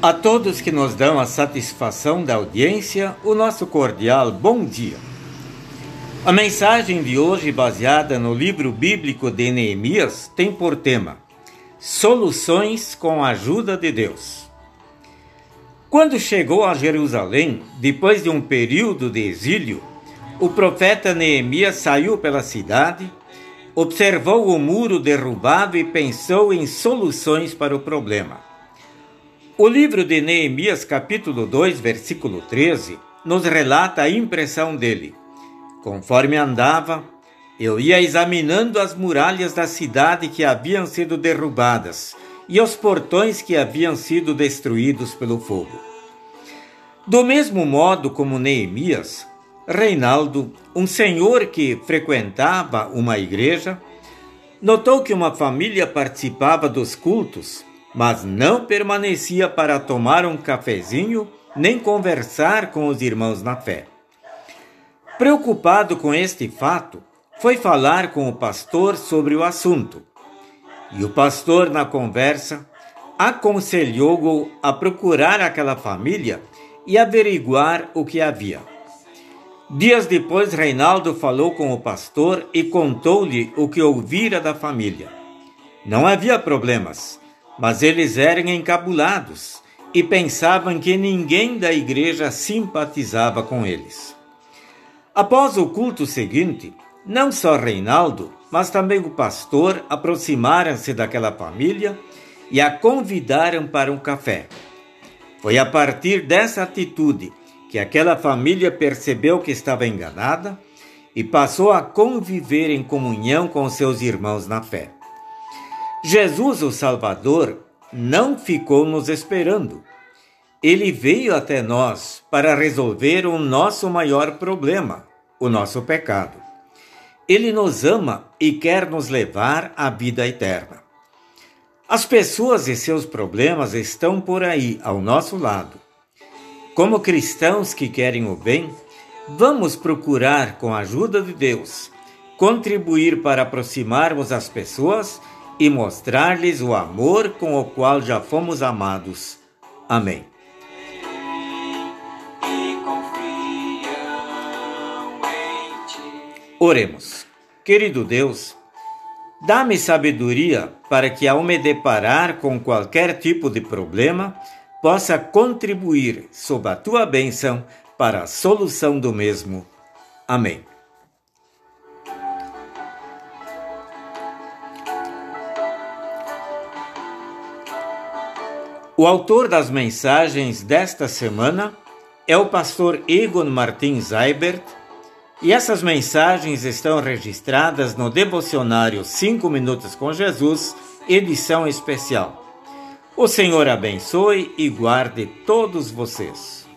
A todos que nos dão a satisfação da audiência, o nosso cordial bom dia. A mensagem de hoje, baseada no livro bíblico de Neemias, tem por tema Soluções com a ajuda de Deus. Quando chegou a Jerusalém, depois de um período de exílio, o profeta Neemias saiu pela cidade, observou o muro derrubado e pensou em soluções para o problema. O livro de Neemias, capítulo 2, versículo 13, nos relata a impressão dele. Conforme andava, eu ia examinando as muralhas da cidade que haviam sido derrubadas e os portões que haviam sido destruídos pelo fogo. Do mesmo modo como Neemias, Reinaldo, um senhor que frequentava uma igreja, notou que uma família participava dos cultos mas não permanecia para tomar um cafezinho nem conversar com os irmãos na fé. Preocupado com este fato, foi falar com o pastor sobre o assunto. E o pastor, na conversa, aconselhou-o a procurar aquela família e averiguar o que havia. Dias depois, Reinaldo falou com o pastor e contou-lhe o que ouvira da família. Não havia problemas mas eles eram encabulados e pensavam que ninguém da igreja simpatizava com eles. Após o culto seguinte, não só Reinaldo, mas também o pastor aproximaram-se daquela família e a convidaram para um café. Foi a partir dessa atitude que aquela família percebeu que estava enganada e passou a conviver em comunhão com seus irmãos na fé. Jesus, o Salvador, não ficou nos esperando. Ele veio até nós para resolver o nosso maior problema, o nosso pecado. Ele nos ama e quer nos levar à vida eterna. As pessoas e seus problemas estão por aí, ao nosso lado. Como cristãos que querem o bem, vamos procurar, com a ajuda de Deus, contribuir para aproximarmos as pessoas e mostrar-lhes o amor com o qual já fomos amados. Amém. Oremos. Querido Deus, dá-me sabedoria para que, ao me deparar com qualquer tipo de problema, possa contribuir, sob a tua bênção, para a solução do mesmo. Amém. O autor das mensagens desta semana é o pastor Egon Martins Eibert, e essas mensagens estão registradas no devocionário 5 Minutos com Jesus, edição especial. O Senhor abençoe e guarde todos vocês.